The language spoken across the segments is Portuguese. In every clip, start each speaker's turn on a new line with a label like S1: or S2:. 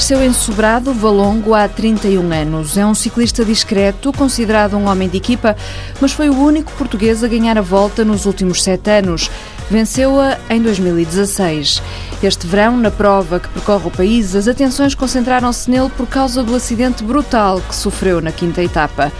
S1: Nasceu em Sobrado, Valongo, há 31 anos. É um ciclista discreto, considerado um homem de equipa, mas foi o único português a ganhar a volta nos últimos sete anos. Venceu-a em 2016. Este verão, na prova que percorre o país, as atenções concentraram-se nele por causa do acidente brutal que sofreu na quinta etapa.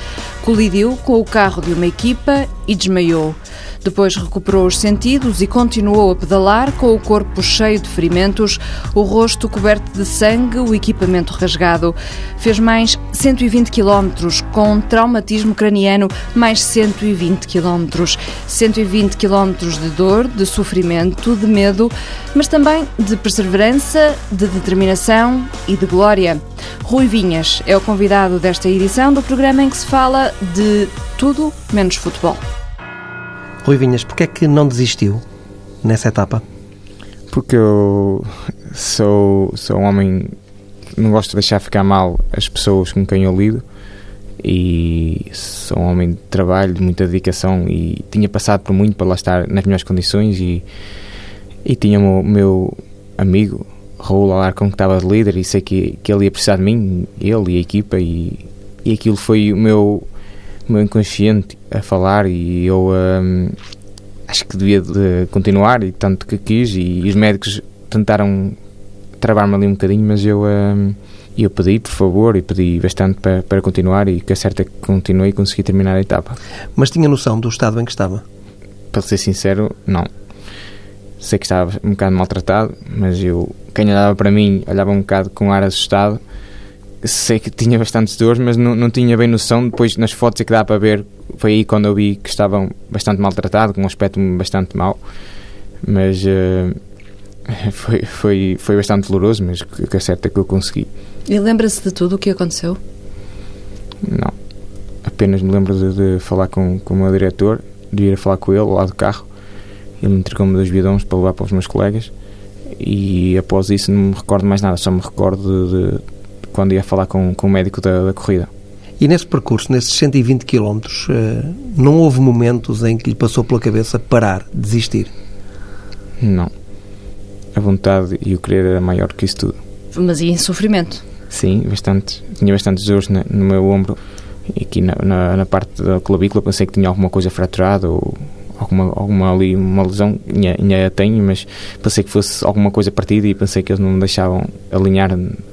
S1: Colidiu com o carro de uma equipa e desmaiou. Depois recuperou os sentidos e continuou a pedalar com o corpo cheio de ferimentos, o rosto coberto de sangue, o equipamento rasgado. Fez mais 120 quilómetros com um traumatismo craniano, mais 120 quilómetros. 120 quilómetros de dor, de sofrimento, de medo, mas também de perseverança, de determinação e de glória. Rui Vinhas é o convidado desta edição do programa em que se fala de tudo menos futebol.
S2: Rui Vinhas, porquê é que não desistiu nessa etapa?
S3: Porque eu sou, sou um homem que não gosto de deixar ficar mal as pessoas com quem eu lido e sou um homem de trabalho, de muita dedicação e tinha passado por muito para lá estar nas melhores condições e, e tinha o meu amigo Raul Alarcon que estava de líder e sei que, que ele ia precisar de mim, ele e a equipa e, e aquilo foi o meu meu inconsciente a falar e eu um, acho que devia de continuar e tanto que quis e, e os médicos tentaram travar-me ali um bocadinho, mas eu, um, eu pedi, por favor, e pedi bastante para, para continuar e que a certa é que continuei e consegui terminar a etapa.
S2: Mas tinha noção do estado em que estava?
S3: Para ser sincero, não. Sei que estava um bocado maltratado, mas eu, quem olhava para mim, olhava um bocado com ar assustado sei que tinha bastantes dores, mas não, não tinha bem noção. Depois, nas fotos é que dá para ver, foi aí quando eu vi que estavam bastante maltratados, com um aspecto bastante mau. Mas uh, foi, foi, foi bastante doloroso, mas que é certo é que eu consegui.
S1: E lembra-se de tudo o que aconteceu?
S3: Não. Apenas me lembro de, de falar com, com o meu diretor, de ir a falar com ele lado do carro. Ele me entregou-me dois bidões para levar para os meus colegas. E após isso não me recordo mais nada, só me recordo de, de quando ia falar com, com o médico da, da corrida.
S2: E nesse percurso, nesses 120 km, eh, não houve momentos em que lhe passou pela cabeça parar, desistir?
S3: Não. A vontade e o querer era maior que isso tudo.
S1: Mas e em sofrimento?
S3: Sim, bastante. Tinha bastantes dores no meu ombro e aqui na, na, na, parte da clavícula pensei que tinha alguma coisa fraturada ou alguma, alguma ali, uma lesão, ainda, ainda tenho, mas pensei que fosse alguma coisa partida e pensei que eles não me deixavam alinhar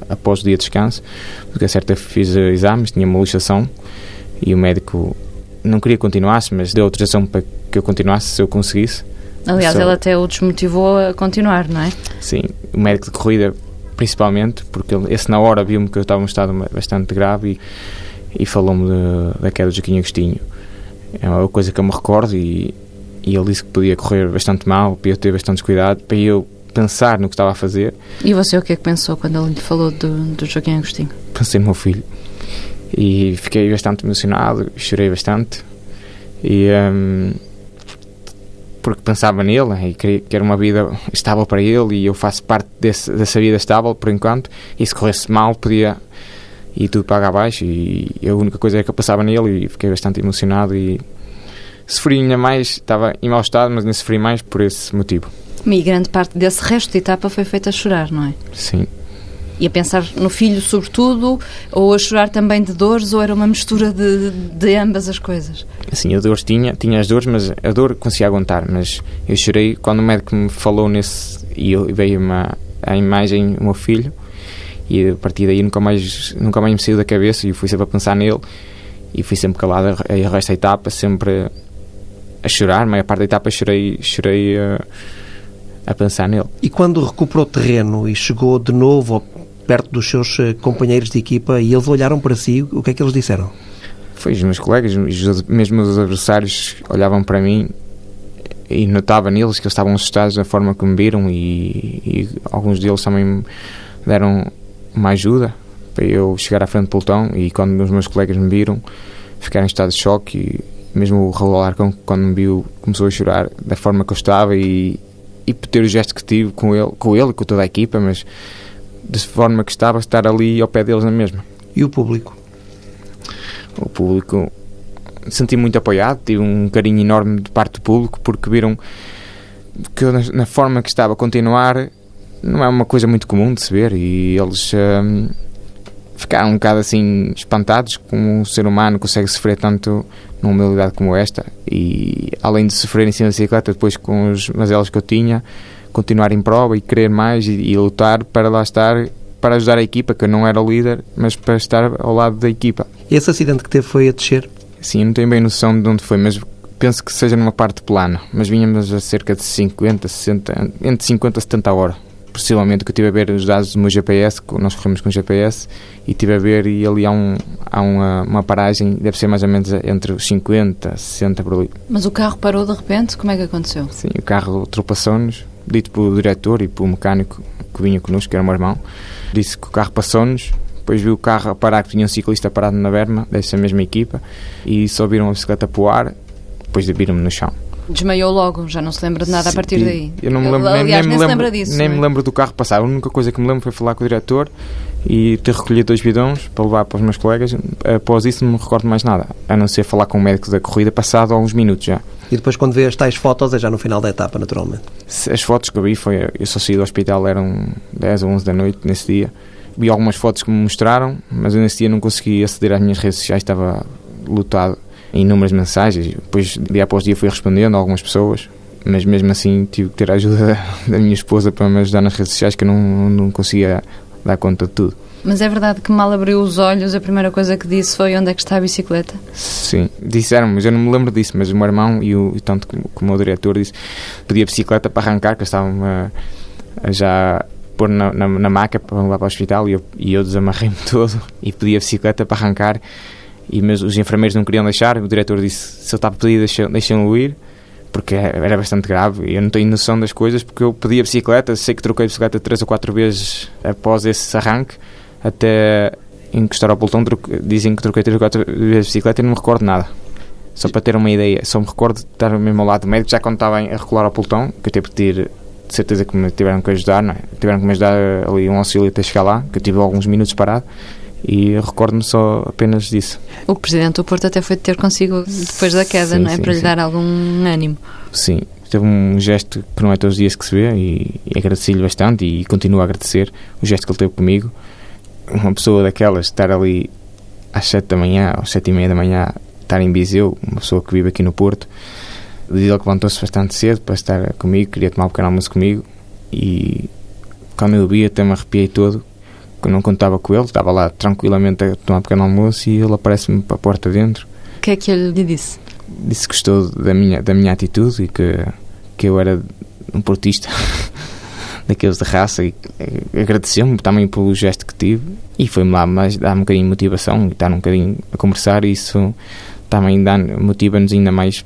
S3: após o dia de descanso, porque a certa fiz exames, tinha uma luxação e o médico não queria que continuasse, mas deu autorização para que eu continuasse se eu conseguisse.
S1: Aliás, Só... ele até o desmotivou a continuar, não é?
S3: Sim, o médico de corrida principalmente, porque ele, esse na hora viu-me que eu estava em um estado bastante grave e, e falou-me da queda do Joaquim Agostinho. É uma coisa que eu me recordo e, e ele disse que podia correr bastante mal, podia ter bastante cuidado, para eu pensar no que estava a fazer.
S1: E você o que é que pensou quando ele lhe falou do, do Joaquim Agostinho?
S3: Pensei no meu filho e fiquei bastante emocionado, chorei bastante e um, porque pensava nele e queria que era uma vida estável para ele e eu faço parte desse, dessa vida estável por enquanto e se corresse mal podia ir tudo para abaixo e a única coisa é que eu passava nele e fiquei bastante emocionado e Sofri ainda mais, estava em mau estado, mas ainda sofri mais por esse motivo.
S1: E grande parte desse resto de etapa foi feita a chorar, não é?
S3: Sim.
S1: E a pensar no filho, sobretudo, ou a chorar também de dores, ou era uma mistura de, de ambas as coisas?
S3: Sim, a dor tinha, tinha as dores, mas a dor conseguia aguentar. Mas eu chorei quando o médico me falou nesse. e veio uma, a imagem do meu filho, e a partir daí nunca mais, nunca mais me saiu da cabeça, e fui sempre a pensar nele, e fui sempre calado a resto da etapa, sempre a chorar, a maior parte da etapa chorei, chorei a, a pensar nele.
S2: E quando recuperou terreno e chegou de novo perto dos seus eh, companheiros de equipa e eles olharam para si, o que é que eles disseram?
S3: Foi os meus colegas, mesmo os adversários olhavam para mim e notava neles que eles estavam assustados da forma que me viram e, e alguns deles também me deram uma ajuda para eu chegar à frente do pelotão e quando os meus colegas me viram ficaram em estado de choque e mesmo o Raul Alarcão, quando me viu, começou a chorar da forma que eu estava e, e por ter o gesto que tive com ele, com ele e com toda a equipa, mas de forma que estava, estar ali ao pé deles na mesma.
S2: E o público?
S3: O público senti muito apoiado, tive um carinho enorme de parte do público porque viram que eu, na, forma que estava a continuar não é uma coisa muito comum de se ver e eles hum, ficaram um bocado assim espantados como um ser humano consegue sofrer tanto numa humildade como esta e além de sofrer em cima da bicicleta depois com os mazelas que eu tinha continuar em prova e querer mais e, e lutar para lá estar para ajudar a equipa, que eu não era o líder, mas para estar ao lado da equipa.
S2: Esse acidente que teve foi a descer?
S3: Sim, não tenho bem noção de onde foi, mas penso que seja numa parte plana. Mas vínhamos a cerca de 50, 60, entre 50 e 70 horas. Possivelmente que eu estive a ver os dados do meu GPS, nós corremos com GPS, e estive a ver e ali há, um, há uma, uma paragem, deve ser mais ou menos entre os 50 e 60 por ali.
S1: Mas o carro parou de repente? Como é que aconteceu?
S3: Sim, o carro ultrapassou-nos, dito pelo diretor e pelo mecânico que vinha connosco, que era o meu irmão. Disse que o carro passou-nos, depois viu o carro a parar, que tinha um ciclista parado na berma, dessa mesma equipa, e só viram a bicicleta para o ar, depois viram-me no chão.
S1: Desmaiou logo, já não se lembra de nada Sim, a partir daí.
S3: Eu não me lembro, Aliás, nem, nem, nem me lembro, disso. Nem me é? lembro do carro passar. A única coisa que me lembro foi falar com o diretor e ter recolhido dois bidões para levar para os meus colegas. Após isso não me recordo mais nada, a não ser falar com o médico da corrida passado há uns minutos já.
S2: E depois quando vê as tais fotos é já no final da etapa, naturalmente.
S3: As fotos que eu vi foi, eu só saí do hospital, eram 10 ou 11 da noite nesse dia. Vi algumas fotos que me mostraram, mas eu nesse dia não consegui aceder às minhas redes sociais, estava lutado inúmeras mensagens. Depois, dia após dia, fui respondendo a algumas pessoas, mas mesmo assim tive que ter a ajuda da minha esposa para me ajudar nas redes sociais, que eu não, não conseguia dar conta de tudo.
S1: Mas é verdade que mal abriu os olhos, a primeira coisa que disse foi onde é que está a bicicleta?
S3: Sim, disseram, mas eu não me lembro disso, mas o meu irmão e, o, tanto como, o diretor disse, pedi a bicicleta para arrancar, que estavam a, a já pôr na, na, na, maca para levar para o hospital e eu, e eu desamarrei-me todo e pedi a bicicleta para arrancar e mas os enfermeiros não queriam deixar. O diretor disse: se eu estava a pedir, deixem-no ir, porque era bastante grave. Eu não tenho noção das coisas, porque eu pedi a bicicleta, sei que troquei a bicicleta três ou quatro vezes após esse arranque, até encostar ao pelotão. Dizem que troquei três ou quatro vezes a bicicleta e não me recordo nada. Só para ter uma ideia, só me recordo de estar mesmo ao lado do médico, já quando estava a regular ao pelotão, que eu tive que pedir de certeza que me tiveram que ajudar, não é? tiveram que me ajudar ali um auxílio até chegar lá, que eu tive alguns minutos parado e recordo-me só apenas disso.
S1: O Presidente do Porto até foi ter consigo depois da queda, sim, não é? Sim, Para lhe dar algum ânimo.
S3: Sim, teve um gesto que não é todos os dias que se vê e, e agradeci-lhe bastante e continuo a agradecer o gesto que ele teve comigo. Uma pessoa daquelas estar ali às sete da manhã, às sete e meia da manhã, estar em Viseu, uma pessoa que vive aqui no Porto, ele levantou-se bastante cedo para estar comigo, queria tomar um pequeno almoço comigo e quando eu vi até me arrepiei todo não contava com ele, estava lá tranquilamente a tomar um pequeno almoço e ele aparece-me para a porta dentro.
S1: O que é que ele lhe disse?
S3: Disse que gostou da minha, da minha atitude e que, que eu era um portista daqueles de raça e agradeceu-me também pelo gesto que tive e foi-me lá mais dar um bocadinho de motivação e estar um bocadinho a conversar e isso também motiva-nos ainda mais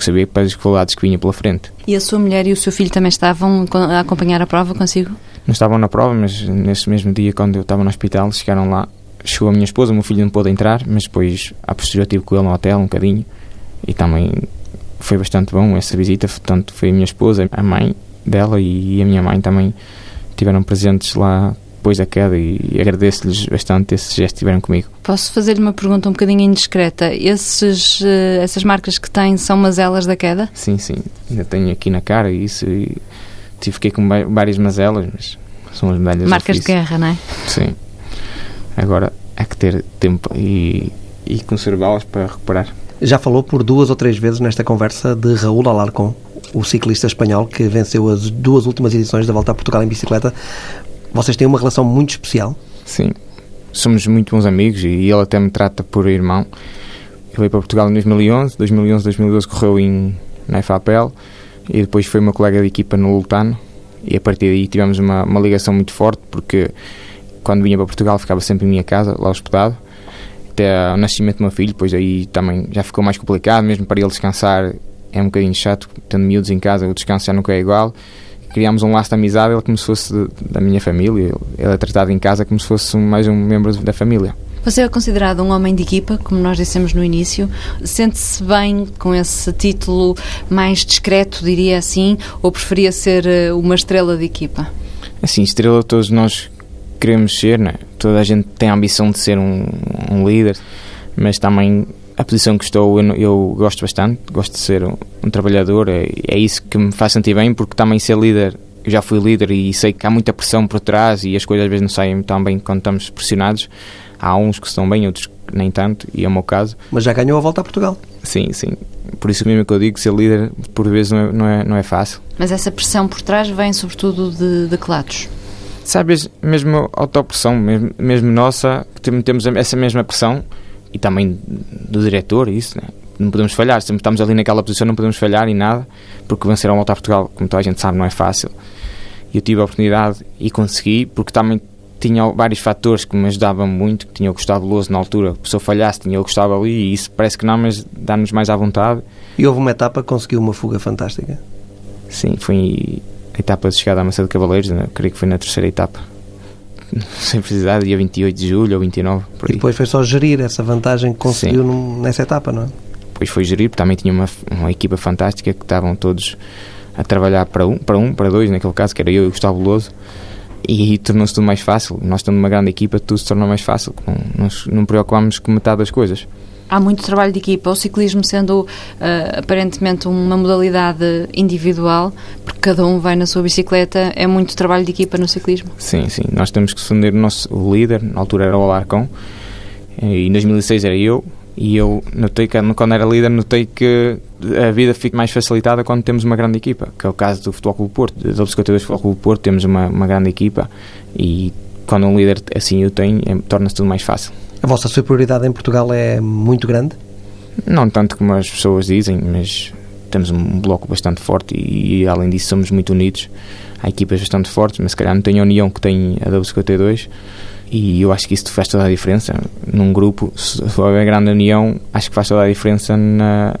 S3: sabia para as dificuldades que vinha pela frente.
S1: E a sua mulher e o seu filho também estavam a acompanhar a prova consigo?
S3: Não estavam na prova, mas nesse mesmo dia, quando eu estava no hospital, chegaram lá. Chegou a minha esposa, o meu filho não pôde entrar, mas depois, a posterior, estive com ele no hotel um bocadinho e também foi bastante bom essa visita. Portanto, foi a minha esposa, a mãe dela e a minha mãe também tiveram presentes lá depois da queda e agradeço-lhes bastante esse gesto que tiveram comigo.
S1: Posso fazer-lhe uma pergunta um bocadinho indiscreta? Esses, uh, essas marcas que têm são mazelas da queda?
S3: Sim, sim. Ainda tenho aqui na cara isso e tive, fiquei com várias mazelas, mas são as medalhas
S1: Marcas de guerra, não é?
S3: Sim. Agora há que ter tempo e, e conservá-las para recuperar.
S2: Já falou por duas ou três vezes nesta conversa de Raul Alarcón, o ciclista espanhol que venceu as duas últimas edições da Volta a Portugal em bicicleta. Vocês têm uma relação muito especial?
S3: Sim, somos muito bons amigos e ele até me trata por irmão. Ele veio para Portugal em 2011, 2011, 2012 correu em, na FAPEL e depois foi meu colega de equipa no Lutano e a partir daí tivemos uma, uma ligação muito forte porque quando vinha para Portugal ficava sempre em minha casa, lá hospedado até o nascimento do meu filho, depois aí também já ficou mais complicado, mesmo para ele descansar é um bocadinho chato, tendo miúdos em casa, o descanso já nunca é igual. Criámos um laço de amizade, ele como se fosse de, da minha família, ele é tratado em casa como se fosse mais um membro da família.
S1: Você é considerado um homem de equipa, como nós dissemos no início. Sente-se bem com esse título mais discreto, diria assim, ou preferia ser eh, uma estrela de equipa?
S3: Assim, estrela todos nós queremos ser, né? toda a gente tem a ambição de ser um, um líder, mas também a posição que estou eu, eu gosto bastante, gosto de ser um, um trabalhador, é, é, isso que me faz sentir bem, porque também ser líder eu já fui líder e sei que há muita pressão por trás e as coisas às vezes não saem tão bem quando estamos pressionados. Há uns que estão bem, outros que nem tanto, e é o meu caso.
S2: Mas já ganhou a volta a Portugal.
S3: Sim, sim. Por isso mesmo que eu digo, ser líder por vezes não é, não é, não é fácil.
S1: Mas essa pressão por trás vem sobretudo de, de que lados?
S3: Sabes, mesmo a autopressão, mesmo, mesmo nossa, temos essa mesma pressão e também do diretor, isso, né? não podemos falhar, sempre estamos ali naquela posição, não podemos falhar em nada, porque vencer a volta a Portugal, como toda a gente sabe, não é fácil. E eu tive a oportunidade e consegui, porque também tinha vários fatores que me ajudavam muito, que tinha o Gustavo Louso na altura, se eu falhasse tinha o Gustavo ali e isso parece que não, mas dá-nos mais à vontade.
S2: E houve uma etapa que conseguiu uma fuga fantástica?
S3: Sim, foi a etapa de chegada à Massa de Cavaleiros, né? creio que foi na terceira etapa. Sem precisar, dia 28 de julho ou 29.
S2: E depois foi só gerir essa vantagem que conseguiu num, nessa etapa, não é?
S3: Depois foi gerir, porque também tinha uma, uma equipa fantástica que estavam todos a trabalhar para um, para um, para dois, naquele caso, que era eu e o Gustavo Veloso e tornou-se tudo mais fácil. Nós estamos numa grande equipa, tudo se torna mais fácil. Não, não preocupamos com metade das coisas.
S1: Há muito trabalho de equipa, o ciclismo sendo uh, aparentemente uma modalidade individual, porque cada um vai na sua bicicleta, é muito trabalho de equipa no ciclismo?
S3: Sim, sim. Nós temos que defender o nosso o líder, na altura era o Alarcão, em 2006 era eu, e eu notei que quando era líder notei que a vida fica mais facilitada quando temos uma grande equipa, que é o caso do Futebol Clube Porto, do 52 Futebol Clube Porto, temos uma, uma grande equipa e quando um líder assim o tem, é, torna-se tudo mais fácil.
S2: A vossa superioridade em Portugal é muito grande?
S3: Não tanto como as pessoas dizem, mas temos um bloco bastante forte e, e além disso somos muito unidos. Há equipas bastante fortes, mas se calhar não tem a união que tem a W52 e eu acho que isso faz toda a diferença. Num grupo, se houver grande união, acho que faz toda a diferença na,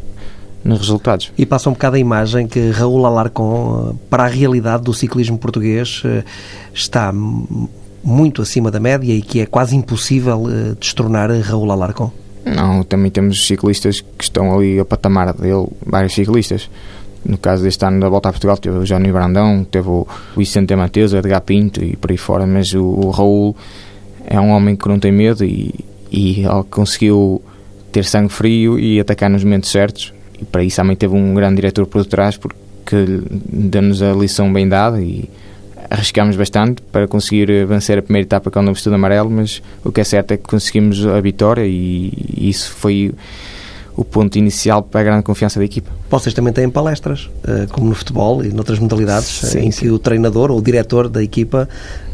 S3: nos resultados.
S2: E passa um bocado a imagem que Raul Alarcon, para a realidade do ciclismo português, eh, está muito acima da média e que é quase impossível eh, destronar Raul Alarcon.
S3: Não, também temos ciclistas que estão ali a patamar dele, vários ciclistas. No caso deste ano da Volta a Portugal, teve o Johnny Brandão, teve o Vicente Mateus, o Edgar Pinto e por aí fora, mas o, o Raul é um homem que não tem medo e, e ele conseguiu ter sangue frio e atacar nos momentos certos. E para isso também teve um grande diretor por detrás, porque deu-nos a lição bem dada e arriscámos bastante para conseguir vencer a primeira etapa com o vestido amarelo, mas o que é certo é que conseguimos a vitória e isso foi o ponto inicial para a grande confiança da equipa.
S2: Vocês também têm palestras, eh, como no futebol e noutras modalidades, sim, em sim. que o treinador ou o diretor da equipa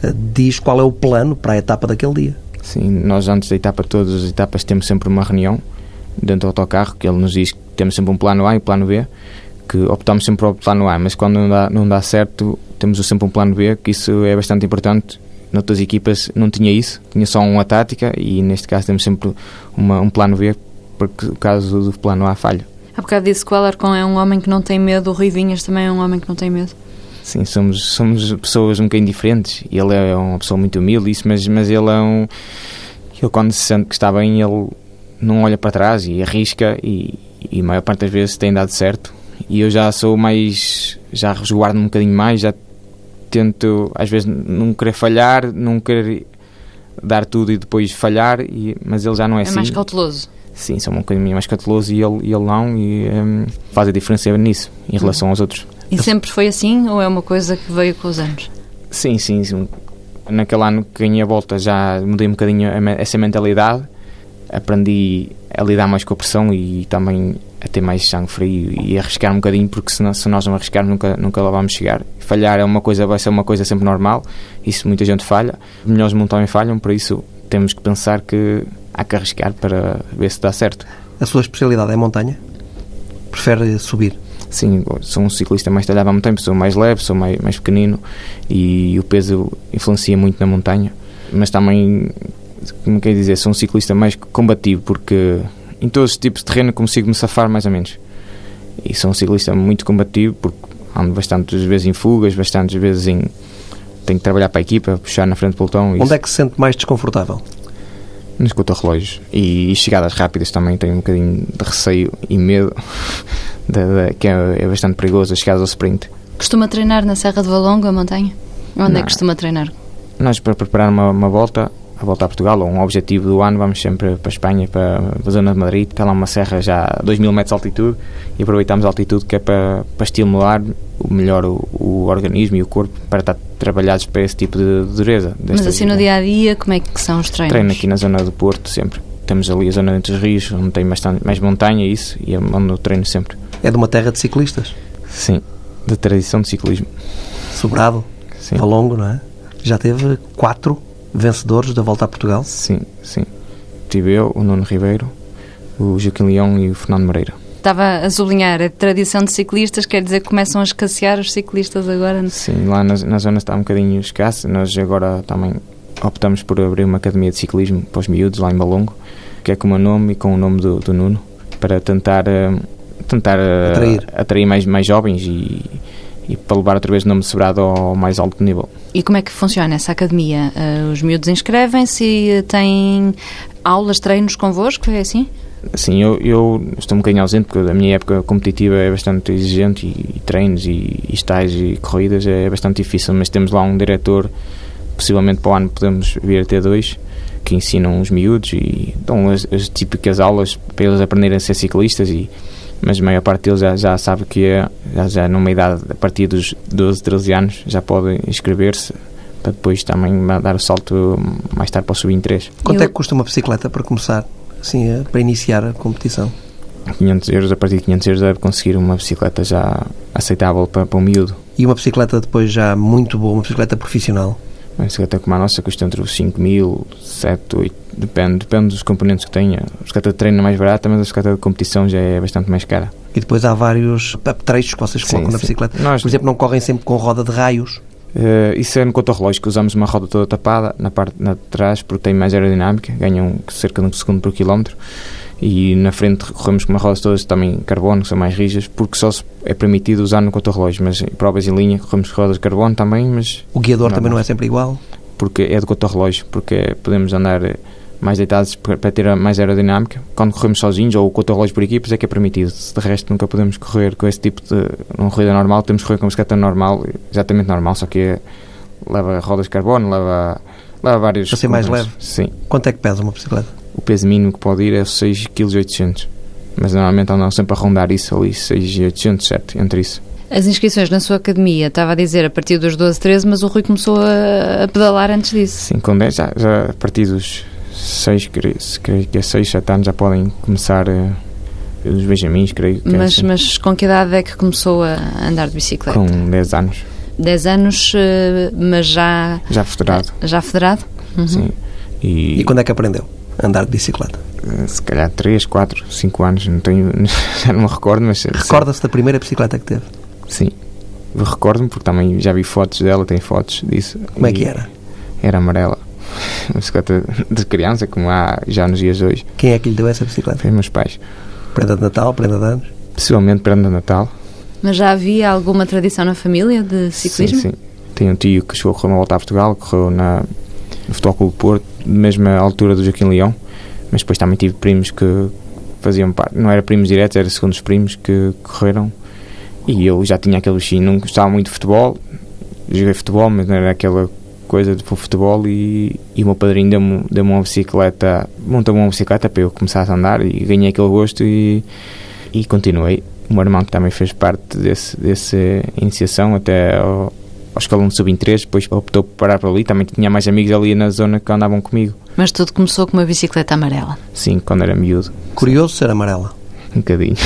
S2: eh, diz qual é o plano para a etapa daquele dia.
S3: Sim, nós antes da etapa, todas as etapas, temos sempre uma reunião dentro do autocarro que ele nos diz que temos sempre um plano A e um plano B, que optamos sempre para o plano A, mas quando não dá, não dá certo, temos sempre um plano B, que isso é bastante importante. Noutras equipas não tinha isso, tinha só uma tática e neste caso temos sempre uma, um plano B porque o caso do plano A falha.
S1: Há bocado disse que o Alarcon é um homem que não tem medo, o Rui Vinhas também é um homem que não tem medo.
S3: Sim, somos, somos pessoas um bocadinho diferentes. Ele é uma pessoa muito humilde, isso, mas, mas ele é um. Ele, quando se sente que está bem, ele não olha para trás e arrisca, e, e a maior parte das vezes tem dado certo. E eu já sou mais. já resguardo um bocadinho mais, já tento, às vezes, não querer falhar, não querer dar tudo e depois falhar, e, mas ele já não é, é assim. É
S1: mais cauteloso.
S3: Sim, sou um bocadinho mais cauteloso e ele, ele não, e um, faz a diferença nisso, em relação aos outros.
S1: E sempre foi assim ou é uma coisa que veio com os anos?
S3: Sim, sim. sim. Naquele ano que ganhei a volta já mudei um bocadinho essa mentalidade, aprendi a lidar mais com a pressão e também a ter mais sangue frio e arriscar um bocadinho, porque se, se nós não arriscarmos nunca, nunca lá vamos chegar. Falhar é uma coisa, vai ser uma coisa sempre normal, isso muita gente falha, melhores mundo também falham, por isso temos que pensar que há que arriscar para ver se dá certo.
S2: A sua especialidade é montanha? Prefere subir?
S3: Sim, sou um ciclista mais talhado há muito tempo, sou mais leve, sou mais, mais pequenino e o peso influencia muito na montanha. Mas também, como quer dizer, sou um ciclista mais combativo porque em todos os tipos de terreno consigo me safar mais ou menos. E sou um ciclista muito combativo porque ando bastantes vezes em fugas, bastantes vezes em. tenho que trabalhar para a equipa, puxar na frente do pelotão.
S2: Onde é que se sente mais desconfortável?
S3: Nos contra-relógios. E, chegadas rápidas também tenho um bocadinho de receio e medo, de, de, que é, é, bastante perigoso as chegadas ao sprint.
S1: Costuma treinar na Serra de Valongo, a montanha? Onde Não. é que costuma treinar?
S3: Nós, para preparar uma, uma volta, a voltar a Portugal, ou um objetivo do ano, vamos sempre para a Espanha, para a zona de Madrid, está lá uma serra já a 2 mil metros de altitude e aproveitamos a altitude que é para, para estimular melhor o, o organismo e o corpo para estar trabalhados para esse tipo de dureza.
S1: Mas assim no dia a dia, como é que são os treinos?
S3: Treino aqui na zona do Porto sempre. Temos ali a zona entre os rios, onde tem bastante, mais montanha isso, e é onde eu treino sempre.
S2: É de uma terra de ciclistas?
S3: Sim, de tradição de ciclismo.
S2: Sobrado? Sim. Valongo, não é? Já teve quatro vencedores da Volta a Portugal?
S3: Sim, sim. Tive eu, o Nuno Ribeiro, o Joaquim Leão e o Fernando Moreira.
S1: Estava a sublinhar, a tradição de ciclistas quer dizer que começam a escassear os ciclistas agora?
S3: Sim, lá na, na zona está um bocadinho escasso. Nós agora também optamos por abrir uma academia de ciclismo para os miúdos lá em Balongo, que é com o meu nome e com o nome do, do Nuno, para tentar, uh, tentar uh, atrair, atrair mais, mais jovens e, e para levar outra vez o nome de Sobrado ao mais alto nível.
S1: E como é que funciona essa academia? Uh, os miúdos inscrevem-se e têm aulas, treinos convosco, é assim?
S3: Sim, eu, eu, estou um bocadinho ausente porque a minha época competitiva é bastante exigente e, e treinos e, e estágios e corridas é bastante difícil, mas temos lá um diretor, possivelmente para o ano podemos vir a ter dois, que ensinam os miúdos e dão as, as típicas aulas para eles aprenderem a ser ciclistas e mas a maior parte deles já, já sabe que é, já, já numa idade, a partir dos 12, 13 anos, já podem inscrever-se para depois também dar o salto mais tarde para o sub-23.
S2: Quanto Eu... é que custa uma bicicleta para começar, assim, para iniciar a competição?
S3: 500 euros, a partir de 500 euros deve conseguir uma bicicleta já aceitável para, para um miúdo.
S2: E uma bicicleta depois já muito boa, uma bicicleta profissional?
S3: Uma bicicleta como a nossa custa entre os 5 mil, 7, 8, depende, depende dos componentes que tenha. A bicicleta de treino é mais barata, mas a bicicleta de competição já é bastante mais cara.
S2: E depois há vários apetrechos que vocês colocam sim, na bicicleta. Nós, Por exemplo, não correm sempre com roda de raios?
S3: Uh, isso é no contra-relógio, que usamos uma roda toda tapada na parte de trás porque tem mais aerodinâmica, ganham cerca de um segundo por quilómetro. E na frente corremos com uma roda todas também carbono, que são mais rijas, porque só é permitido usar no contra-relógio, mas em provas em linha corremos com rodas de carbono também, mas...
S2: O guiador não, também não é sempre igual?
S3: Porque é do contra-relógio, porque podemos andar eh, mais deitados para ter mais aerodinâmica. Quando corremos sozinhos ou com o relógio por equipas é que é permitido. De resto, nunca podemos correr com esse tipo de. uma corrida normal, temos que correr com uma bicicleta normal, exatamente normal, só que é, leva rodas de carbono, leva, leva vários.
S2: Para ser mais leve?
S3: Sim.
S2: Quanto é que pesa uma bicicleta?
S3: O peso mínimo que pode ir é 6,8 kg. Mas normalmente andam sempre a rondar isso ali, 6,800, 7, entre isso.
S1: As inscrições na sua academia, estava a dizer a partir dos 12, 13, mas o Rui começou a, a pedalar antes disso.
S3: Sim, com 10, já, já a partir dos 6, creio, creio que é 6, 7 anos já podem começar uh, os benjamins, creio que
S1: mas,
S3: é assim.
S1: mas com que idade é que começou a andar de bicicleta?
S3: Com 10 anos.
S1: 10 anos, uh, mas já...
S3: Já federado.
S1: Já federado?
S3: Uhum. Sim.
S2: E, e quando é que aprendeu a andar de bicicleta?
S3: Uh, se calhar 3, 4, 5 anos, não tenho, já não me recordo, mas...
S2: Recorda-se da primeira bicicleta que teve?
S3: Sim. Recordo-me, porque também já vi fotos dela, tem fotos disso.
S2: Como é que era?
S3: Era amarela bicicleta de criança, como há já nos dias de hoje.
S2: Quem é que lhe deu essa bicicleta?
S3: Foi meus pais.
S2: Prenda de Natal, prenda de anos?
S3: Possivelmente prenda de Natal.
S1: Mas já havia alguma tradição na família de ciclismo?
S3: Sim, sim. Tenho um tio que chegou a correr uma volta a Portugal, correu na, no Futebol Clube Porto, mesma altura do Joaquim Leão, mas depois também tive primos que faziam parte, não era primos diretos, era segundos primos que correram e eu já tinha aquele bichinho, não gostava muito de futebol, joguei futebol, mas não era aquela coisa de futebol e, e o meu padrinho deu-me deu uma bicicleta, montou-me uma bicicleta para eu começar a andar e ganhei aquele gosto e, e continuei. O meu irmão também fez parte desse, dessa iniciação até ao, ao escalão de sub-23, depois optou por parar por ali, também tinha mais amigos ali na zona que andavam comigo.
S1: Mas tudo começou com uma bicicleta amarela?
S3: Sim, quando era miúdo.
S2: Curioso ser amarela?
S3: Um bocadinho.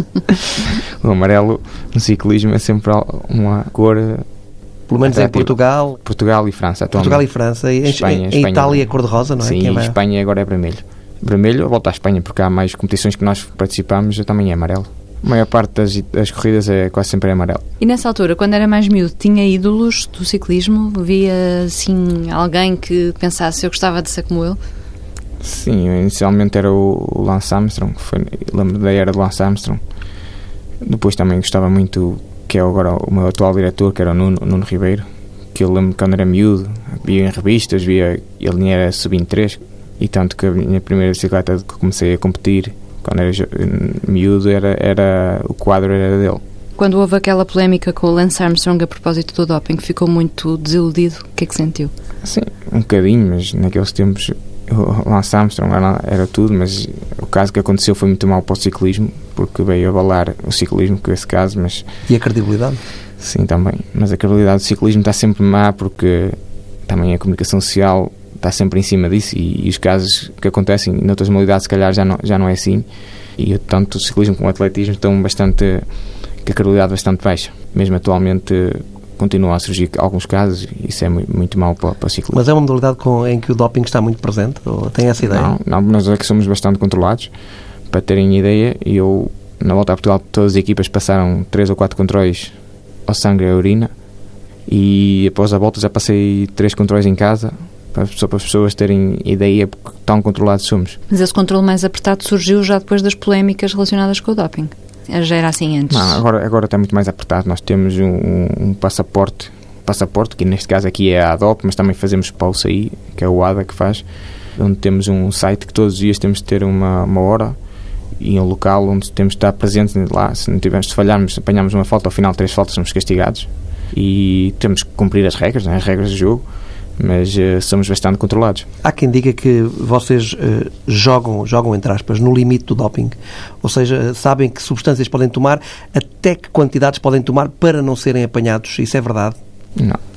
S3: o amarelo no ciclismo é sempre uma cor
S2: pelo menos em Portugal.
S3: Portugal e França,
S2: atualmente. Portugal e França. E Espanha, em, Espanha, Itália é cor-de-rosa, não é?
S3: Sim, em Espanha agora é vermelho. Vermelho, volta à Espanha, porque há mais competições que nós participamos, também é amarelo. A maior parte das, das corridas é quase sempre é amarelo.
S1: E nessa altura, quando era mais miúdo, tinha ídolos do ciclismo? Via, assim, alguém que pensasse, eu gostava de ser como ele?
S3: Sim, inicialmente era o Lance Armstrong, foi, lembro da era de Lance Armstrong. Depois também gostava muito que é agora o meu atual diretor, que era o Nuno, Nuno Ribeiro, que eu lembro quando era miúdo, via em revistas, via, ele era sub-23, e tanto que a minha primeira bicicleta que comecei a competir, quando era miúdo, era, era, o quadro era dele.
S1: Quando houve aquela polémica com o Lance Armstrong a propósito do doping, ficou muito desiludido, o que é que sentiu?
S3: Sim, um bocadinho, mas naqueles tempos o Lance Armstrong era, era tudo, mas o caso que aconteceu foi muito mal para o ciclismo, porque veio abalar o ciclismo com esse caso, mas...
S2: E a credibilidade?
S3: Sim, também. Mas a credibilidade do ciclismo está sempre má porque também a comunicação social está sempre em cima disso e, e os casos que acontecem noutras modalidades se calhar já não, já não é assim e tanto o ciclismo como o atletismo estão bastante com a credibilidade bastante baixa. Mesmo atualmente continuam a surgir alguns casos e isso é muito, muito mau para, para o ciclismo.
S2: Mas é uma modalidade com, em que o doping está muito presente? Ou tem essa ideia?
S3: Não, não, nós é que somos bastante controlados. Para terem ideia, eu na volta a Portugal todas as equipas passaram 3 ou 4 controles ao sangue e à urina e após a volta já passei 3 controles em casa só para as pessoas terem ideia porque tão controlados somos.
S1: Mas esse controle mais apertado surgiu já depois das polémicas relacionadas com o doping? Já era assim antes?
S3: Não, agora, agora está muito mais apertado. Nós temos um, um passaporte, passaporte, que neste caso aqui é a ADOP, mas também fazemos o CI, que é o ADA que faz, onde temos um site que todos os dias temos de ter uma, uma hora e um local onde temos de estar presentes lá. Se não tivermos, falharmos, apanhamos uma falta, ao final três faltas somos castigados e temos que cumprir as regras, né, as regras do jogo mas uh, somos bastante controlados.
S2: Há quem diga que vocês uh, jogam, jogam entre aspas, no limite do doping, ou seja, sabem que substâncias podem tomar, até que quantidades podem tomar para não serem apanhados. Isso é verdade?
S3: Não.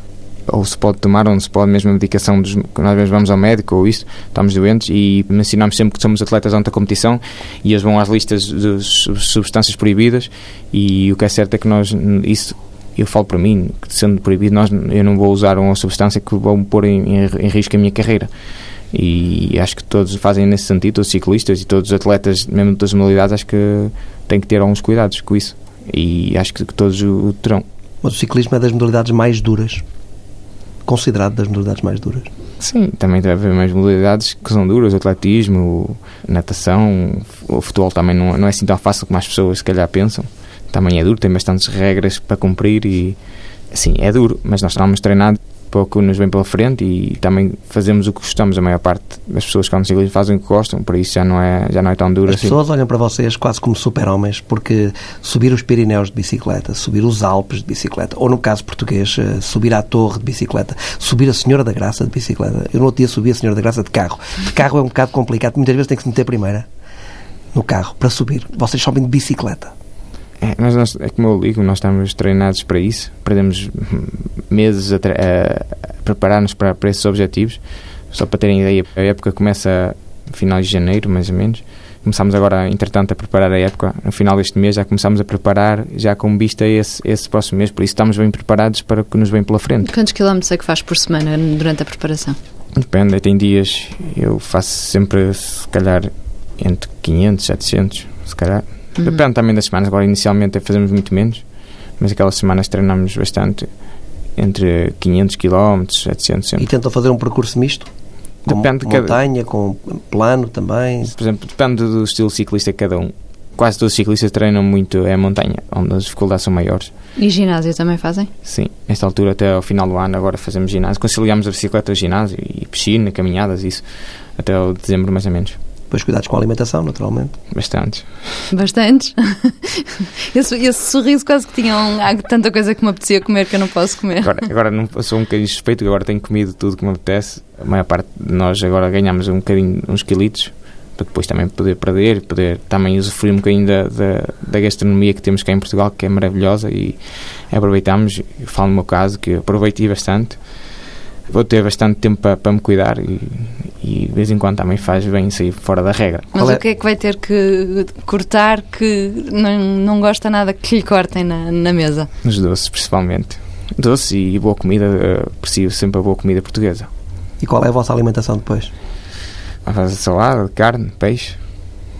S3: Ou se pode tomar, ou não se pode, mesmo a medicação, dos, nós vamos ao médico ou isso, estamos doentes e mencionamos sempre que somos atletas de alta competição e eles vão às listas de substâncias proibidas e o que é certo é que nós, isso eu falo para mim, que sendo proibido, nós, eu não vou usar uma substância que vão pôr em, em, em risco a minha carreira. E acho que todos fazem nesse sentido, os ciclistas e todos os atletas, mesmo das modalidades, acho que têm que ter alguns cuidados com isso. E acho que, todos o terão.
S2: Mas o ciclismo é das modalidades mais duras? Considerado das modalidades mais duras?
S3: Sim, também deve haver mais modalidades que são duras, o atletismo, natação, o futebol também não, não é assim tão fácil como as pessoas se calhar pensam também é duro, tem bastantes regras para cumprir e assim, é duro, mas nós estamos treinados para o que nos vem pela frente e também fazemos o que gostamos. A maior parte das pessoas que andam fazem o que gostam, por isso já não é, já não é tão duro
S2: As
S3: assim.
S2: pessoas olham para vocês quase como super-homens, porque subir os Pirineus de bicicleta, subir os Alpes de bicicleta, ou no caso português, eh, subir à Torre de bicicleta, subir a Senhora da Graça de bicicleta. Eu no outro dia subi a Senhora da Graça de carro. De carro é um bocado complicado, muitas vezes tem que se meter primeira no carro para subir. Vocês sobem de bicicleta.
S3: É, mas nós, é como eu ligo, nós estamos treinados para isso, perdemos meses a, a, a preparar-nos para, para esses objetivos. Só para terem ideia, a época começa no final de janeiro, mais ou menos. Começámos agora, entretanto, a preparar a época. No final deste mês já começámos a preparar, já com vista a esse, esse próximo mês. Por isso estamos bem preparados para o que nos vem pela frente.
S1: Quantos quilómetros é que faz por semana durante a preparação?
S3: Depende, tem dias. Eu faço sempre, se calhar, entre 500 e 700, se calhar. Uhum. Depende também das semanas. Agora, inicialmente, fazemos muito menos, mas aquelas semanas treinamos bastante, entre 500 km, 700 sempre.
S2: E tentam fazer um percurso misto?
S3: Depende
S2: com montanha, com plano também?
S3: Por exemplo, depende do estilo ciclista de cada um. Quase todos os ciclistas treinam muito é a montanha, onde as dificuldades são maiores.
S1: E ginásio também fazem?
S3: Sim, nesta altura até ao final do ano agora fazemos ginásio. Conciliamos a bicicleta, o ginásio e piscina, caminhadas, isso, até o dezembro mais ou menos.
S2: Depois cuidados com a alimentação, naturalmente.
S3: Bastantes.
S1: Bastantes? esse, esse, sorriso quase que tinha um, há tanta coisa que me apetecia comer que eu não posso comer.
S3: Agora, agora não, sou um bocadinho suspeito, agora tenho comido tudo que me apetece. A maior parte de nós agora ganhamos um bocadinho, uns quilitos, para depois também poder perder, poder também usufruir um bocadinho da, da, da gastronomia que temos cá em Portugal, que é maravilhosa e aproveitamos. Eu falo no meu caso que aproveitei bastante vou ter bastante tempo para, para me cuidar e, e, de vez em quando também faz bem sair fora da regra.
S1: Mas é? o que é que vai ter que cortar que não, não gosta nada que lhe cortem na, na mesa?
S3: Os doces, principalmente. Doce e boa comida, aprecio sempre a boa comida portuguesa.
S2: E qual é a vossa alimentação depois?
S3: A base de salada, carne, peixe,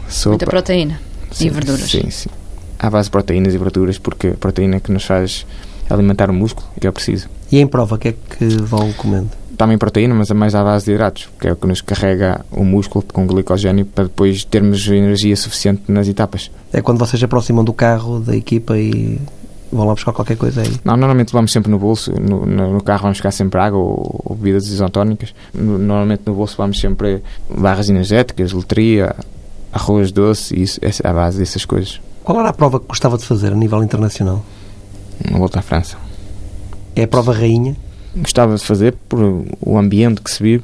S3: sopa.
S1: Muita proteína
S3: sim,
S1: e verduras.
S3: Sim, sim. À base de proteínas e verduras, porque a proteína que nos faz alimentar o músculo, que é preciso.
S2: E em prova, o que é que vão comendo?
S3: Também proteína, mas é mais à base de hidratos, que é o que nos carrega o músculo com glicogênio para depois termos energia suficiente nas etapas.
S2: É quando vocês aproximam do carro, da equipa e vão lá buscar qualquer coisa aí?
S3: Não, normalmente vamos sempre no bolso. No, no, carro vamos ficar sempre água ou, ou bebidas isotónicas. No, normalmente no bolso vamos sempre barras energéticas, letria, arroz doce, isso, essa é a base dessas coisas.
S2: Qual era a prova que gostava de fazer a nível internacional?
S3: Uma volta à França.
S2: É a prova rainha?
S3: gostava de fazer por o ambiente que se vive,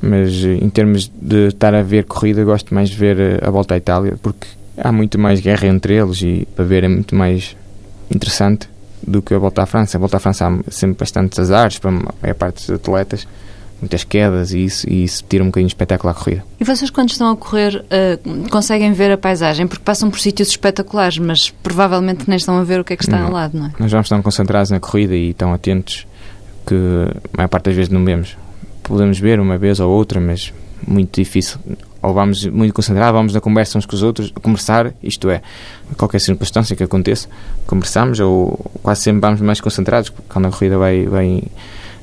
S3: mas em termos de estar a ver corrida, gosto mais de ver a volta à Itália, porque há muito mais guerra entre eles e para ver é muito mais interessante do que a volta à França. A volta à França há sempre bastantes azares para a maior parte dos atletas, muitas quedas e isso, e isso tira um bocadinho de espetáculo à corrida.
S1: E vocês, quando estão a correr, uh, conseguem ver a paisagem? Porque passam por sítios espetaculares, mas provavelmente nem estão a ver o que é que está
S3: não.
S1: ao lado, não é?
S3: Nós vamos estar concentrados na corrida e estão atentos que a maior parte das vezes não vemos. Podemos ver uma vez ou outra, mas muito difícil. Ou vamos muito concentrados, vamos na conversa uns com os outros, conversar, isto é, qualquer circunstância que aconteça, conversamos, ou quase sempre vamos mais concentrados, quando a corrida vai, vai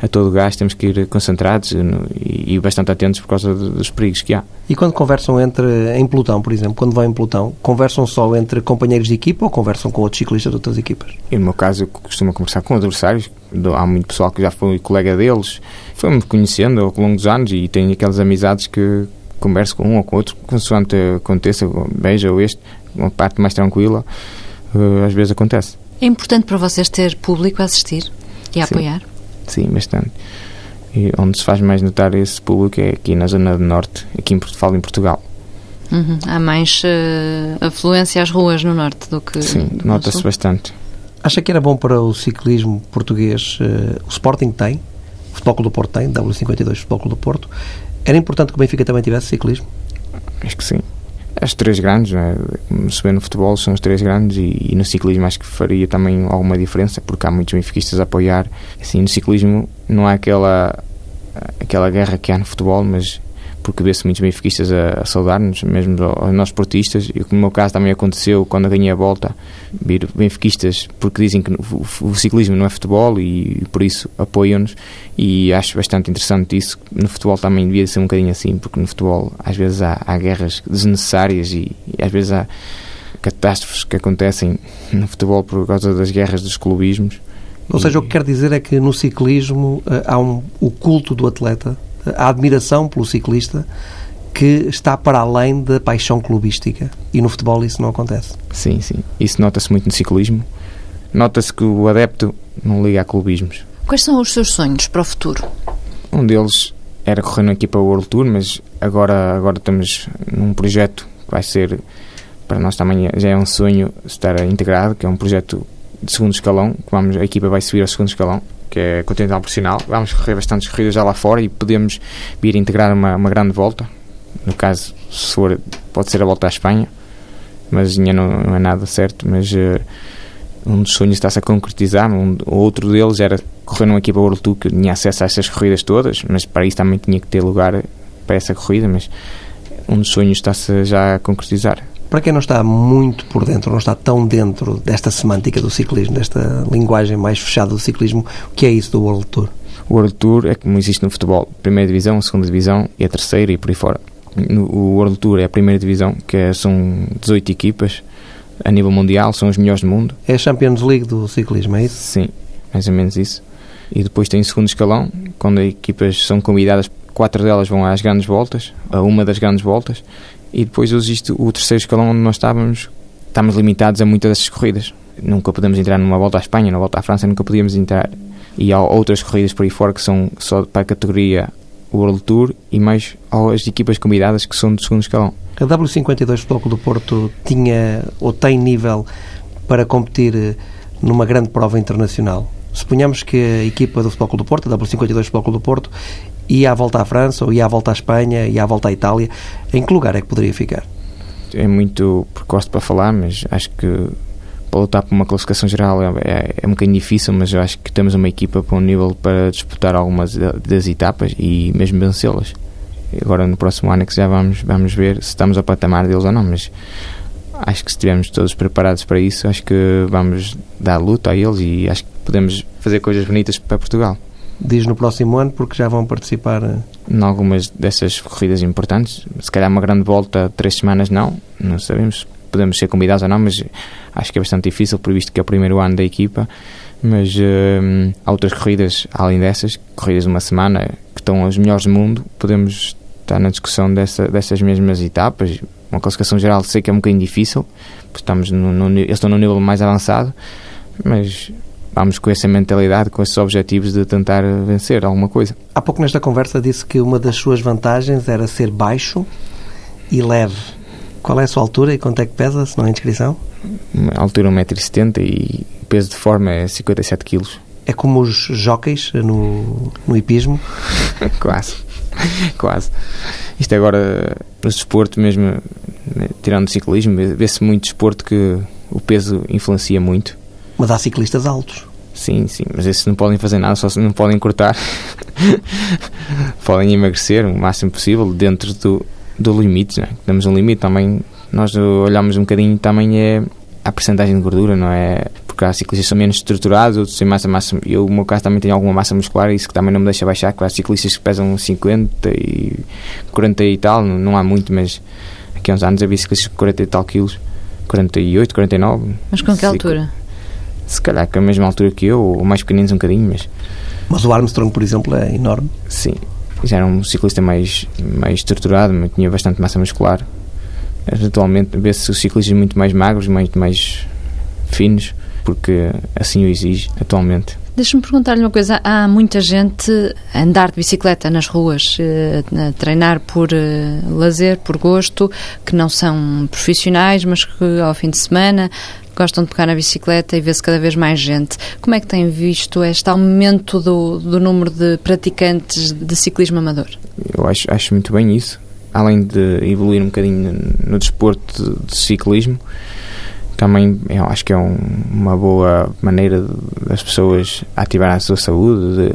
S3: a todo gás, temos que ir concentrados e, e bastante atentos por causa dos perigos que há.
S2: E quando conversam entre, em pelotão, por exemplo, quando vão em pelotão, conversam só entre companheiros de equipa ou conversam com outros ciclistas de outras equipas?
S3: E no meu caso, eu costumo conversar com adversários, há muito pessoal que já foi colega deles, foi-me conhecendo ao longo dos anos e tenho aquelas amizades que converso com um ou com outro, consoante aconteça, veja ou este, uma parte mais tranquila, eh, às vezes acontece.
S1: É importante para vocês ter público a assistir e a
S3: Sim.
S1: apoiar?
S3: Sim, bastante. E onde se faz mais notar esse público é aqui na zona do norte, aqui em Portugal, em Portugal.
S1: Uhum. Há mais uh, afluência às ruas no norte do que
S3: Sim, nota-se bastante.
S2: Acha que era bom para o ciclismo português, uh, o Sporting tem, o Futebol Clube do Porto tem, W52 Futebol Clube do Porto, era importante que o Benfica também tivesse ciclismo?
S3: Acho que sim. As três grandes, né? se vê no futebol, são as três grandes e, e, no ciclismo acho que faria também alguma diferença, porque há muitos benfiquistas a apoiar. Assim, no ciclismo não há aquela, aquela guerra que há no futebol, mas porque vê-se muitos benfiquistas a, a saudar-nos, mesmo aos nossos portistas, e no meu caso também aconteceu quando eu ganhei a volta, vir benfiquistas porque dizem que o, o ciclismo não é futebol e, por isso apoiam-nos e acho bastante interessante isso. No futebol também devia ser um bocadinho assim, porque no futebol às vezes há, há guerras desnecessárias e, e às vezes há catástrofes que acontecem no futebol por causa das guerras dos clubismos.
S2: Ou seja, o que quer dizer é que no ciclismo há um, o culto do atleta a admiração pelo ciclista que está para além da paixão clubística. E no futebol isso não acontece.
S3: Sim, sim. Isso nota-se muito no ciclismo. Nota-se que o adepto não liga a clubismos.
S1: Quais são os seus sonhos para o futuro?
S3: Um deles era correr na equipa World Tour, mas agora, agora estamos num projeto que vai ser, para nós também já é um sonho estar integrado, que é um projeto de segundo escalão, que vamos, a equipa vai subir ao segundo escalão que é continental profissional. Vamos correr bastantes corridas já lá fora e podemos vir integrar uma, uma grande volta. No caso, se for, pode ser a volta à Espanha, mas ainda não, não é nada certo. Mas uh, um dos sonhos está-se a concretizar. Um, outro deles era correr numa equipa World Tour que tinha acesso a essas corridas todas, mas para isso também tinha que ter lugar para essa corrida. Mas um dos sonhos está-se já a concretizar.
S2: Para quem não está muito por dentro, não está tão dentro desta semântica do ciclismo, desta linguagem mais fechada do ciclismo, o que é isso do World Tour?
S3: O World Tour é como existe no futebol: primeira divisão, segunda divisão e a terceira e por aí fora. O World Tour é a primeira divisão, que é, são 18 equipas a nível mundial, são os melhores do mundo.
S2: É a Champions League do ciclismo, é isso?
S3: Sim, mais ou menos isso. E depois tem o segundo escalão, quando as equipas são convidadas, quatro delas vão às grandes voltas, a uma das grandes voltas, e depois existe o terceiro escalão onde nós estávamos, estamos limitados a muitas dessas corridas. Nunca podemos entrar numa volta à Espanha, numa volta à França, nunca podíamos entrar. E há outras corridas por aí fora que são só para a categoria World Tour e mais as equipas convidadas que são do segundo escalão.
S2: A W52 Futebol do Porto tinha ou tem nível para competir eh, numa grande prova internacional? Suponhamos que a equipa do Futebol Clube do Porto, a W52 Futebol Clube do Porto, ia à volta à França, ou ia à volta à Espanha, ia à volta à Itália. Em que lugar é que poderia ficar?
S3: É muito precoce para falar, mas acho que para lutar por uma classificação geral é, é, é um bocadinho difícil, mas eu acho que temos uma equipa para um nível para disputar algumas das etapas e mesmo vencê-las. Agora no próximo ano é que já vamos, vamos ver se estamos ao patamar deles ou não, mas acho que se estivermos todos preparados para isso, acho que vamos dar luta a eles e acho que podemos fazer coisas bonitas para Portugal.
S2: Diz no próximo ano, porque já vão participar. eh,
S3: Em algumas dessas corridas importantes, se calhar uma grande volta, três semanas não, não sabemos, podemos ser convidados ou não, mas acho que é bastante difícil, por visto que é o primeiro ano da equipa. Mas hum, há outras corridas, além dessas, corridas de uma semana, que estão as melhores do mundo, podemos estar na discussão dessa, dessas mesmas etapas. Uma classificação geral sei que é um bocadinho difícil, porque estamos no, no, eles estão no nível mais avançado, mas vamos com essa mentalidade, com esses objetivos de tentar vencer alguma coisa.
S2: Há pouco nesta conversa disse que uma das suas vantagens era ser baixo e leve. Qual é a sua altura e quanto é que pesa, se não é inscrição?
S3: A altura 1,70m e o peso de forma é 57 kg.
S2: É como os jockeys no, no hipismo?
S3: Quase. Quase. Isto agora, no desporto mesmo, tirando o ciclismo, vê-se muito desporto que o peso influencia muito.
S2: Mas há ciclistas altos.
S3: Sim, sim, mas esses não podem fazer nada, só não podem cortar. podem emagrecer o máximo possível dentro do, do limite. Né? Temos um limite também. Nós olhamos um bocadinho também é a percentagem de gordura, não é? Porque há ciclistas que são menos estruturados, outros têm massa, massa. Eu, no meu caso, também tenho alguma massa muscular e isso que também não me deixa baixar. Claro, há ciclistas que pesam 50 e 40 e tal, não, não há muito, mas aqui há uns anos havia ciclistas com 40 e tal quilos, 48, 49.
S1: Mas com que altura?
S3: Se calhar com a mesma altura que eu, ou mais pequeninos um bocadinho, mas.
S2: Mas o Armstrong, por exemplo, é enorme.
S3: Sim, já era um ciclista mais, mais estruturado, tinha bastante massa muscular atualmente vê-se os ciclistas muito mais magros, muito mais finos, porque assim o exige atualmente.
S1: Deixa-me perguntar-lhe uma coisa. Há muita gente a andar de bicicleta nas ruas, eh, a treinar por eh, lazer, por gosto, que não são profissionais, mas que ao fim de semana gostam de pegar na bicicleta e vê-se cada vez mais gente. Como é que tem visto este aumento do, do número de praticantes de ciclismo amador?
S3: Eu acho, acho muito bem isso além de evoluir um bocadinho no desporto de, de ciclismo, também eu acho que é um, uma boa maneira das pessoas ativarem a sua saúde, de,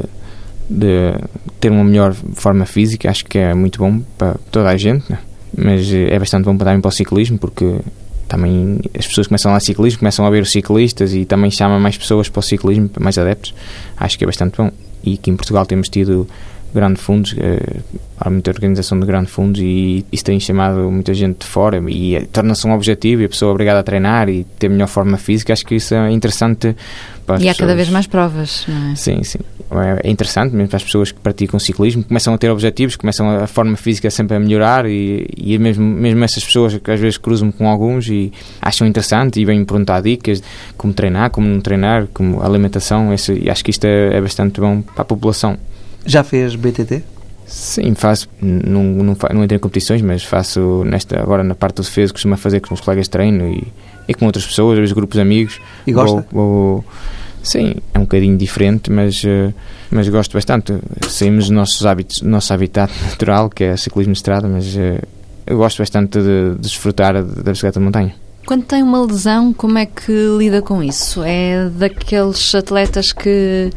S3: de, ter uma melhor forma física, acho que é muito bom para toda a gente, né? mas é bastante bom também para o ciclismo, porque também as pessoas começam a ciclismo, começam a ver os ciclistas e também chamam mais pessoas para o ciclismo, mais adeptos, acho que é bastante bom. E aqui em Portugal temos tido grandes fundos, eh, há muita organização de grandes fundos e isso tem chamado muita gente de fora e torna-se um objetivo e a pessoa é obrigada a treinar e ter melhor forma física, acho que isso é interessante
S1: para as E há cada vez mais provas, não é?
S3: Sim, sim. É, é interessante mesmo para as pessoas que praticam ciclismo, começam a ter objetivos, começam a, a forma física sempre a melhorar e, e mesmo, mesmo essas pessoas que às vezes cruzam com alguns e acham interessante e vêm perguntar dicas como treinar, como não treinar, como alimentação, esse, e acho que isto é, é bastante bom para a população.
S2: Já fez BTT?
S3: Sim, faço. Não, não, não entrei em competições, mas faço nesta, agora na parte do defesa, costumo fazer com os colegas de treino e, e com outras pessoas, os grupos de amigos.
S2: E gosta?
S3: Vou, vou, sim, é um bocadinho diferente, mas, eh, mas gosto bastante. Saímos dos nossos hábitos, do nosso habitat natural, que é ciclismo de estrada, mas eh, eu gosto bastante de, de desfrutar da bicicleta de montanha.
S1: Quando tem uma lesão, como é que lida com isso? É daqueles atletas que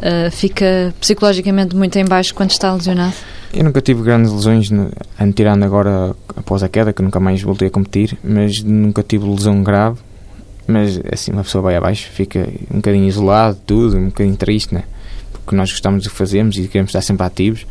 S1: uh, fica psicologicamente muito em baixo quando está lesionado?
S3: Eu nunca tive grandes lesões, tirando agora após a queda, que nunca mais voltei a competir, mas nunca tive lesão grave. Mas assim, uma pessoa vai abaixo, fica um bocadinho isolado, tudo, um bocadinho triste, né? Porque nós gostamos do que fazemos e queremos estar sempre ativos.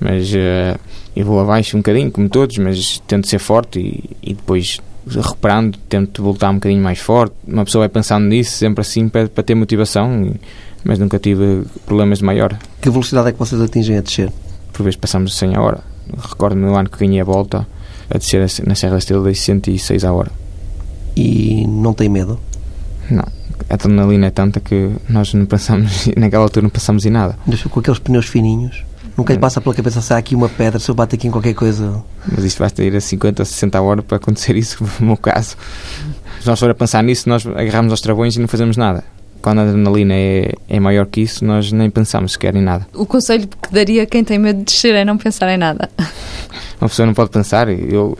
S3: Mas uh, eu vou abaixo um bocadinho, como todos, mas tento ser forte e, e depois recuperando, tento voltar um bocadinho mais forte. Uma pessoa vai pensando nisso sempre assim para, para ter motivação. E, mas nunca tive problemas de maior.
S2: Que velocidade é que vocês atingem a descer?
S3: Por vezes passamos 100 a hora. Recordo no ano que ganhei a volta a descer na Serra da Estrela de 106 a hora.
S2: E não tem medo?
S3: Não. A adrenalina é tanta que nós não pensamos, naquela altura não pensamos em nada.
S2: Mas com aqueles pneus fininhos, nunca lhe passa pela cabeça se há aqui uma pedra, se eu bato aqui em qualquer coisa.
S3: Mas isto basta ir a 50 ou 60 a hora para acontecer isso, no meu caso. Se nós for a pensar nisso, nós agarramos aos travões e não fazemos nada quando a adrenalina é, é maior que isso, nós nem pensamos sequer em nada.
S1: O conselho que daria a quem tem medo de descer é não pensar em nada.
S3: Uma pessoa não pode pensar. Eu,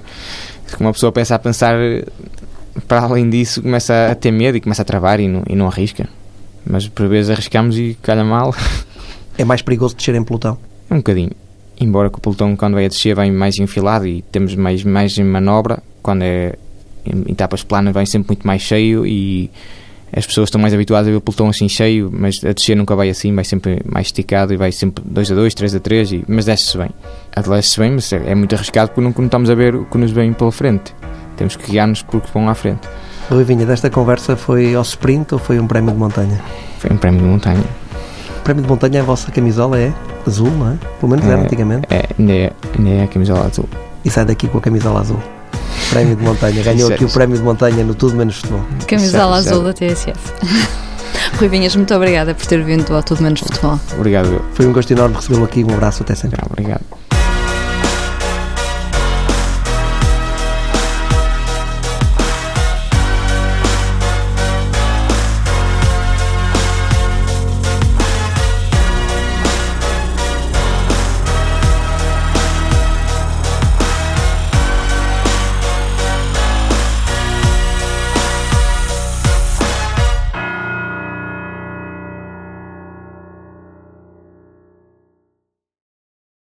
S3: uma pessoa pensa a pensar para além disso, começa a ter medo e começa a travar e não, e não arrisca. Mas por vezes arriscamos e calha mal.
S2: É mais perigoso descer em pelotão?
S3: É um bocadinho. Embora que o pelotão, quando vai a descer, vem mais enfilado e temos mais, mais manobra, quando é em etapas planas, vem sempre muito mais cheio e as pessoas estão mais habituadas a ver o pelotão assim cheio, mas a descer nunca vai assim, vai sempre mais esticado e vai sempre 2 a 2, 3 a 3, e, mas desce-se bem. Desce-se bem, mas é, é muito arriscado porque não, não estamos a ver o que nos vem pela frente. Temos que guiar-nos porque vão à frente.
S2: Rui Vinha, desta conversa foi ao sprint ou foi um prémio de montanha?
S3: Foi um prémio de montanha.
S2: O prémio de montanha, a vossa camisola é azul, não é? Pelo menos é, era antigamente.
S3: É, ainda é, ainda é a camisola azul.
S2: E sai daqui com a camisola azul. Prémio de montanha. Ganhou aqui o prémio de montanha no Tudo Menos Futebol.
S1: Camisola azul da TSF. Rui Vinhas, muito obrigada por ter vindo ao Tudo Menos Futebol.
S3: Obrigado.
S2: Foi um gosto enorme recebê-lo aqui. Um abraço, até sempre.
S3: Obrigado.